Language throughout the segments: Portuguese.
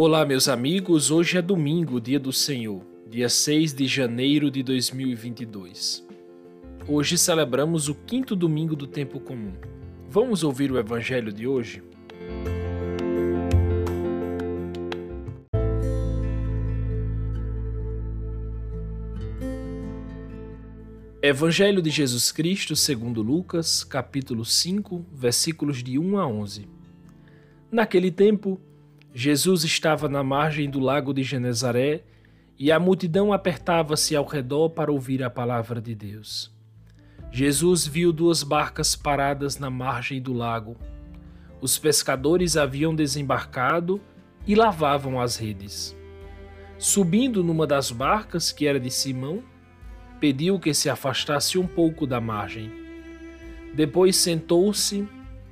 Olá, meus amigos. Hoje é domingo, dia do Senhor, dia 6 de janeiro de 2022. Hoje celebramos o quinto domingo do tempo comum. Vamos ouvir o evangelho de hoje? Evangelho de Jesus Cristo, segundo Lucas, capítulo 5, versículos de 1 a 11. Naquele tempo, Jesus estava na margem do lago de Genezaré e a multidão apertava-se ao redor para ouvir a palavra de Deus. Jesus viu duas barcas paradas na margem do lago. Os pescadores haviam desembarcado e lavavam as redes. Subindo numa das barcas, que era de Simão, pediu que se afastasse um pouco da margem. Depois sentou-se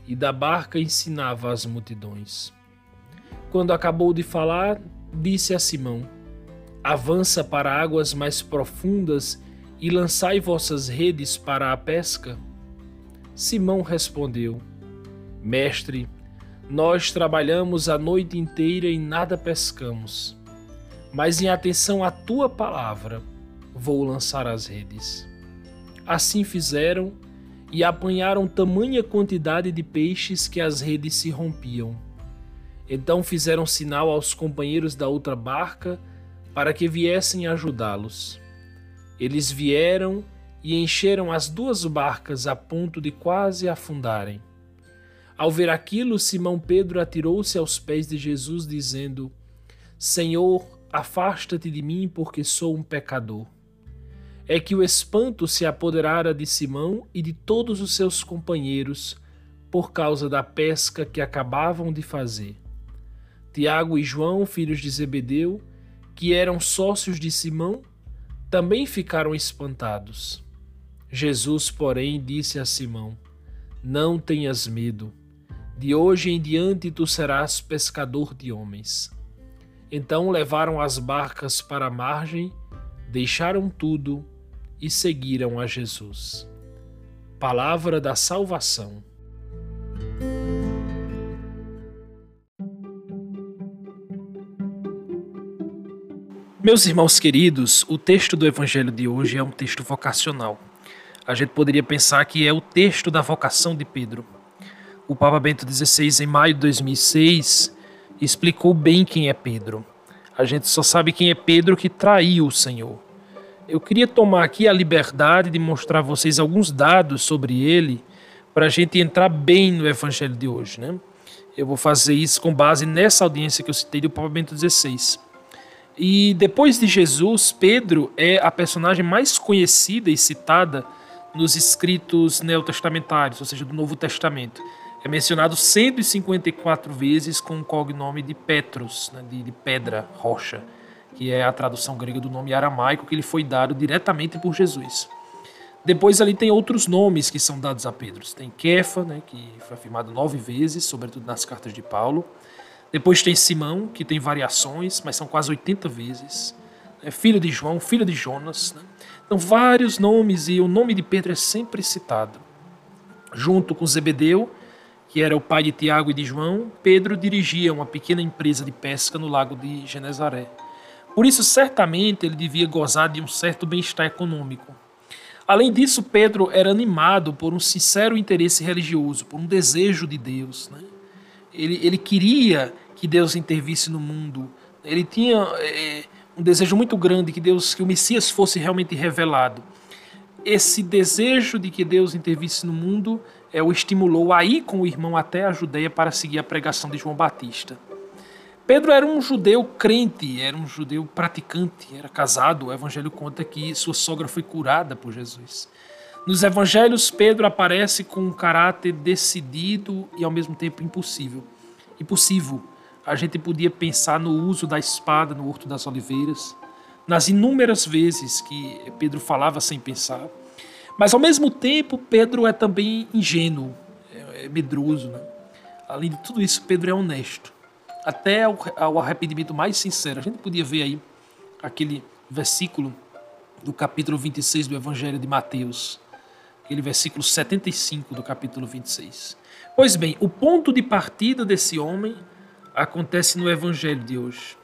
e da barca ensinava as multidões. Quando acabou de falar, disse a Simão: Avança para águas mais profundas e lançai vossas redes para a pesca. Simão respondeu: Mestre, nós trabalhamos a noite inteira e nada pescamos. Mas em atenção à tua palavra, vou lançar as redes. Assim fizeram e apanharam tamanha quantidade de peixes que as redes se rompiam. Então fizeram sinal aos companheiros da outra barca para que viessem ajudá-los. Eles vieram e encheram as duas barcas a ponto de quase afundarem. Ao ver aquilo, Simão Pedro atirou-se aos pés de Jesus, dizendo: Senhor, afasta-te de mim, porque sou um pecador. É que o espanto se apoderara de Simão e de todos os seus companheiros por causa da pesca que acabavam de fazer. Tiago e João, filhos de Zebedeu, que eram sócios de Simão, também ficaram espantados. Jesus, porém, disse a Simão: Não tenhas medo. De hoje em diante tu serás pescador de homens. Então levaram as barcas para a margem, deixaram tudo e seguiram a Jesus. Palavra da salvação. Meus irmãos queridos, o texto do Evangelho de hoje é um texto vocacional. A gente poderia pensar que é o texto da vocação de Pedro. O Papa Bento XVI, em maio de 2006, explicou bem quem é Pedro. A gente só sabe quem é Pedro que traiu o Senhor. Eu queria tomar aqui a liberdade de mostrar a vocês alguns dados sobre ele para a gente entrar bem no Evangelho de hoje. Né? Eu vou fazer isso com base nessa audiência que eu citei do Papa Bento XVI. E depois de Jesus, Pedro é a personagem mais conhecida e citada nos escritos neotestamentários, ou seja, do Novo Testamento. É mencionado 154 vezes com o cognome de Petros, né, de, de pedra, rocha, que é a tradução grega do nome aramaico que lhe foi dado diretamente por Jesus. Depois ali tem outros nomes que são dados a Pedro. Tem Kefa, né, que foi afirmado nove vezes, sobretudo nas cartas de Paulo. Depois tem Simão, que tem variações, mas são quase 80 vezes. É filho de João, filho de Jonas. Né? Então, vários nomes e o nome de Pedro é sempre citado. Junto com Zebedeu, que era o pai de Tiago e de João, Pedro dirigia uma pequena empresa de pesca no lago de Genezaré. Por isso, certamente, ele devia gozar de um certo bem-estar econômico. Além disso, Pedro era animado por um sincero interesse religioso, por um desejo de Deus. Né? Ele, ele queria que Deus intervisse no mundo. Ele tinha é, um desejo muito grande que Deus, que o Messias fosse realmente revelado. Esse desejo de que Deus intervisse no mundo é, o estimulou a ir com o irmão até a Judéia para seguir a pregação de João Batista. Pedro era um judeu crente, era um judeu praticante, era casado. O evangelho conta que sua sogra foi curada por Jesus. Nos evangelhos, Pedro aparece com um caráter decidido e ao mesmo tempo impossível. Impossível. A gente podia pensar no uso da espada no Horto das Oliveiras, nas inúmeras vezes que Pedro falava sem pensar. Mas ao mesmo tempo, Pedro é também ingênuo, é, é medroso. Né? Além de tudo isso, Pedro é honesto. Até ao arrependimento mais sincero. A gente podia ver aí aquele versículo do capítulo 26 do Evangelho de Mateus aquele versículo 75 do capítulo 26. Pois bem, o ponto de partida desse homem, acontece no Evangelho de hoje.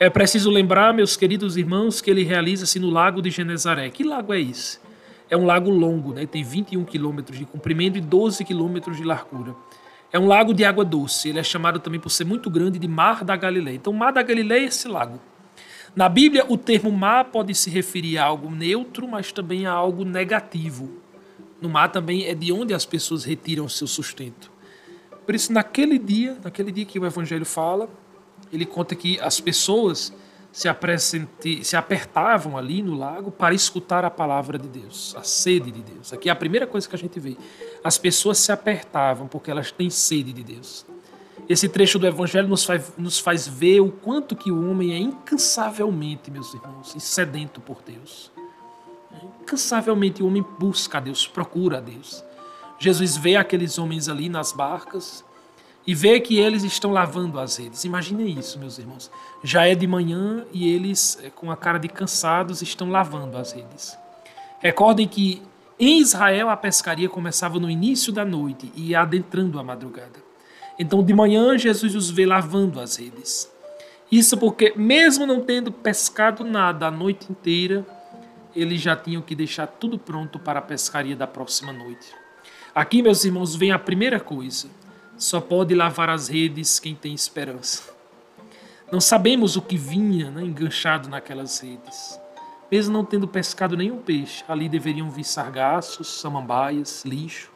É preciso lembrar, meus queridos irmãos, que ele realiza-se no Lago de Genezaré. Que lago é esse? É um lago longo, né? tem 21 quilômetros de comprimento e 12 quilômetros de largura. É um lago de água doce. Ele é chamado também por ser muito grande de Mar da Galileia. Então, Mar da Galileia é esse lago. Na Bíblia, o termo mar pode se referir a algo neutro, mas também a algo negativo. No mar também é de onde as pessoas retiram seu sustento. Por isso, naquele dia, naquele dia que o Evangelho fala, ele conta que as pessoas se, se apertavam ali no lago para escutar a palavra de Deus, a sede de Deus. Aqui é a primeira coisa que a gente vê. As pessoas se apertavam porque elas têm sede de Deus. Esse trecho do Evangelho nos faz, nos faz ver o quanto que o homem é incansavelmente, meus irmãos, sedento por Deus. Incansavelmente o homem busca a Deus, procura a Deus. Jesus vê aqueles homens ali nas barcas e vê que eles estão lavando as redes. Imaginem isso, meus irmãos. Já é de manhã e eles, eh, com a cara de cansados, estão lavando as redes. Recordem que em Israel a pescaria começava no início da noite e ia adentrando a madrugada. Então, de manhã, Jesus os vê lavando as redes. Isso porque, mesmo não tendo pescado nada a noite inteira, eles já tinham que deixar tudo pronto para a pescaria da próxima noite. Aqui, meus irmãos, vem a primeira coisa: só pode lavar as redes quem tem esperança. Não sabemos o que vinha né, enganchado naquelas redes. Mesmo não tendo pescado nenhum peixe, ali deveriam vir sargaços, samambaias, lixo.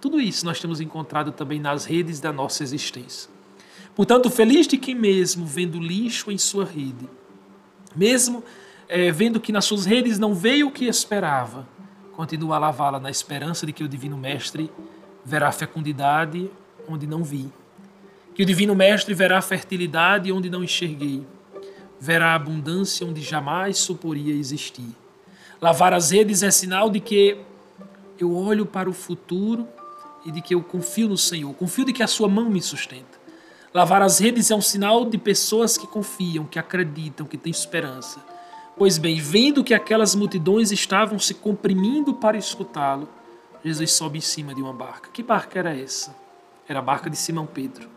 Tudo isso nós temos encontrado também nas redes da nossa existência. Portanto, feliz de quem mesmo vendo lixo em sua rede, mesmo é, vendo que nas suas redes não veio o que esperava, continua a lavá-la na esperança de que o Divino Mestre verá fecundidade onde não vi, que o Divino Mestre verá fertilidade onde não enxerguei, verá abundância onde jamais suporia existir. Lavar as redes é sinal de que eu olho para o futuro e de que eu confio no Senhor, confio de que a sua mão me sustenta. Lavar as redes é um sinal de pessoas que confiam, que acreditam, que têm esperança. Pois bem, vendo que aquelas multidões estavam se comprimindo para escutá-lo, Jesus sobe em cima de uma barca. Que barca era essa? Era a barca de Simão Pedro.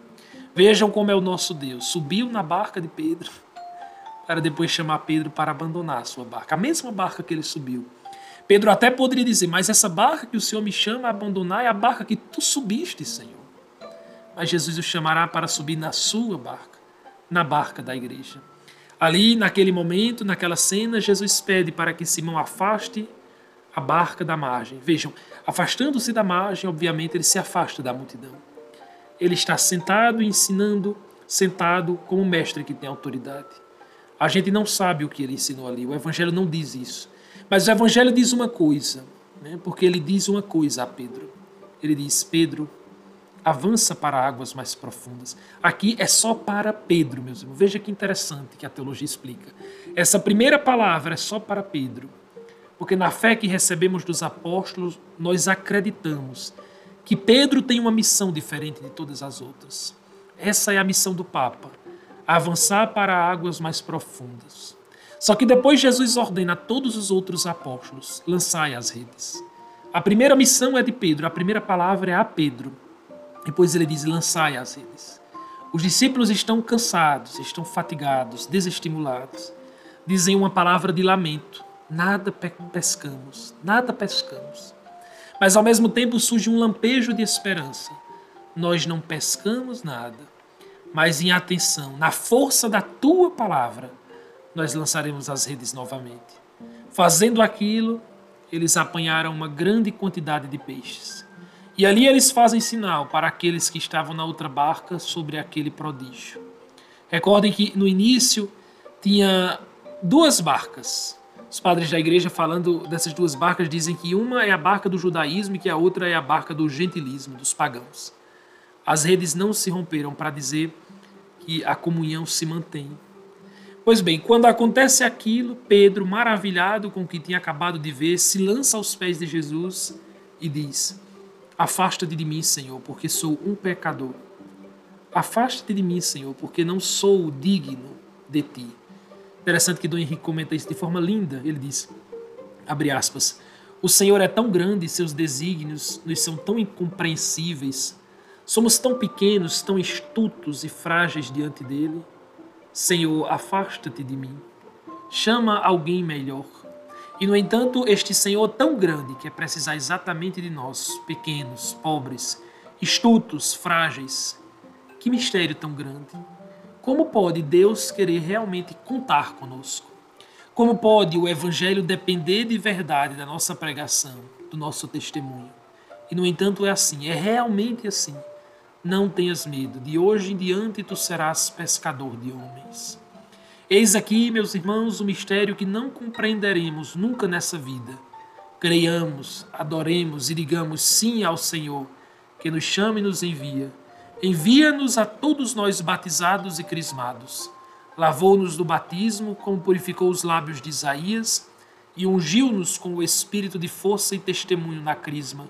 Vejam como é o nosso Deus. Subiu na barca de Pedro para depois chamar Pedro para abandonar a sua barca. A mesma barca que ele subiu Pedro até poderia dizer: Mas essa barca que o Senhor me chama a abandonar é a barca que tu subiste, Senhor. Mas Jesus o chamará para subir na sua barca, na barca da igreja. Ali, naquele momento, naquela cena, Jesus pede para que Simão afaste a barca da margem. Vejam, afastando-se da margem, obviamente, ele se afasta da multidão. Ele está sentado ensinando, sentado como mestre que tem autoridade. A gente não sabe o que ele ensinou ali, o Evangelho não diz isso. Mas o Evangelho diz uma coisa, né? porque ele diz uma coisa a Pedro. Ele diz: Pedro, avança para águas mais profundas. Aqui é só para Pedro, meus irmãos. Veja que interessante que a teologia explica. Essa primeira palavra é só para Pedro, porque na fé que recebemos dos apóstolos, nós acreditamos que Pedro tem uma missão diferente de todas as outras. Essa é a missão do Papa: avançar para águas mais profundas. Só que depois Jesus ordena a todos os outros apóstolos: lançai as redes. A primeira missão é de Pedro, a primeira palavra é a Pedro. Depois ele diz: lançai as redes. Os discípulos estão cansados, estão fatigados, desestimulados. Dizem uma palavra de lamento: nada pescamos, nada pescamos. Mas ao mesmo tempo surge um lampejo de esperança. Nós não pescamos nada, mas em atenção, na força da tua palavra, nós lançaremos as redes novamente. Fazendo aquilo, eles apanharam uma grande quantidade de peixes. E ali eles fazem sinal para aqueles que estavam na outra barca sobre aquele prodígio. Recordem que no início tinha duas barcas. Os padres da igreja, falando dessas duas barcas, dizem que uma é a barca do judaísmo e que a outra é a barca do gentilismo, dos pagãos. As redes não se romperam para dizer que a comunhão se mantém. Pois bem, quando acontece aquilo, Pedro, maravilhado com o que tinha acabado de ver, se lança aos pés de Jesus e diz: Afasta-te de mim, Senhor, porque sou um pecador. Afasta-te de mim, Senhor, porque não sou digno de ti. Interessante que Dom Henrique comenta isso de forma linda. Ele diz: abre aspas, o Senhor é tão grande e seus desígnios nos são tão incompreensíveis. Somos tão pequenos, tão estutos e frágeis diante dele. Senhor, afasta-te de mim. Chama alguém melhor. E, no entanto, este Senhor tão grande quer precisar exatamente de nós, pequenos, pobres, estutos, frágeis. Que mistério tão grande! Como pode Deus querer realmente contar conosco? Como pode o Evangelho depender de verdade da nossa pregação, do nosso testemunho? E, no entanto, é assim, é realmente assim. Não tenhas medo, de hoje em diante tu serás pescador de homens. Eis aqui, meus irmãos, o mistério que não compreenderemos nunca nessa vida. Creiamos, adoremos e digamos sim ao Senhor, que nos chama e nos envia. Envia-nos a todos nós batizados e crismados. Lavou-nos do batismo, como purificou os lábios de Isaías, e ungiu-nos com o espírito de força e testemunho na crisma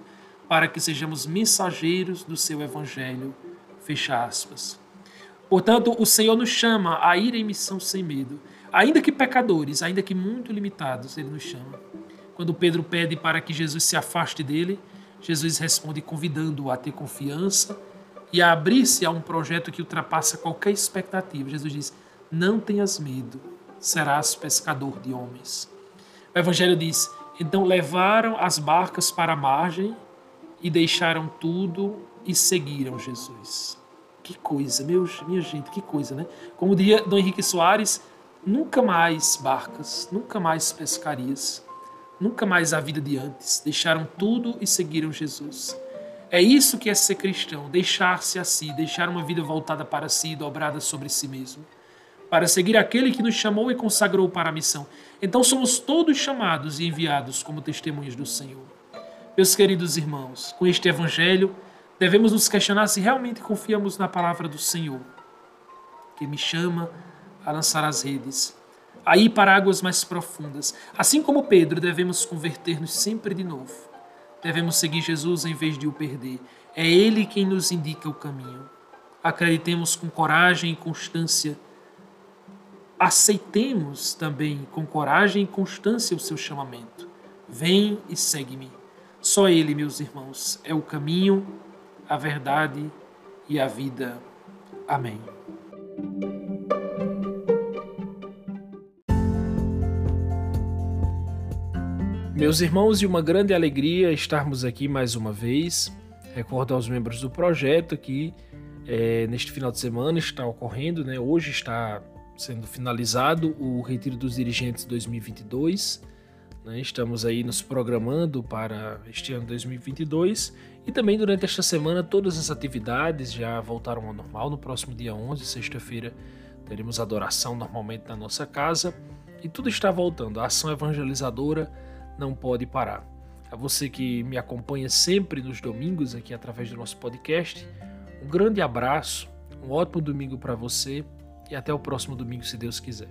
para que sejamos mensageiros do seu evangelho. Fecha aspas. Portanto, o Senhor nos chama a ir em missão sem medo. Ainda que pecadores, ainda que muito limitados, ele nos chama. Quando Pedro pede para que Jesus se afaste dele, Jesus responde convidando-o a ter confiança e a abrir-se a um projeto que ultrapassa qualquer expectativa. Jesus diz: Não tenhas medo, serás pescador de homens. O Evangelho diz: Então levaram as barcas para a margem e deixaram tudo e seguiram Jesus. Que coisa, meus, minha gente, que coisa, né? Como diria Dom Henrique Soares, nunca mais barcas, nunca mais pescarias, nunca mais a vida de antes. Deixaram tudo e seguiram Jesus. É isso que é ser cristão, deixar-se a si, deixar uma vida voltada para si e dobrada sobre si mesmo, para seguir aquele que nos chamou e consagrou para a missão. Então somos todos chamados e enviados como testemunhas do Senhor. Meus queridos irmãos, com este Evangelho, devemos nos questionar se realmente confiamos na palavra do Senhor, que me chama a lançar as redes, a ir para águas mais profundas. Assim como Pedro, devemos converter-nos sempre de novo. Devemos seguir Jesus em vez de o perder. É Ele quem nos indica o caminho. Acreditemos com coragem e constância. Aceitemos também com coragem e constância o seu chamamento. Vem e segue-me. Só Ele, meus irmãos, é o caminho, a verdade e a vida. Amém. Meus irmãos, e uma grande alegria estarmos aqui mais uma vez. Recordo aos membros do projeto que é, neste final de semana está ocorrendo, né? hoje está sendo finalizado o Retiro dos Dirigentes 2022 né? Estamos aí nos programando para este ano 2022 e também durante esta semana todas as atividades já voltaram ao normal. No próximo dia 11, sexta-feira, teremos adoração normalmente na nossa casa e tudo está voltando. A ação evangelizadora não pode parar. A você que me acompanha sempre nos domingos aqui através do nosso podcast, um grande abraço, um ótimo domingo para você e até o próximo domingo, se Deus quiser.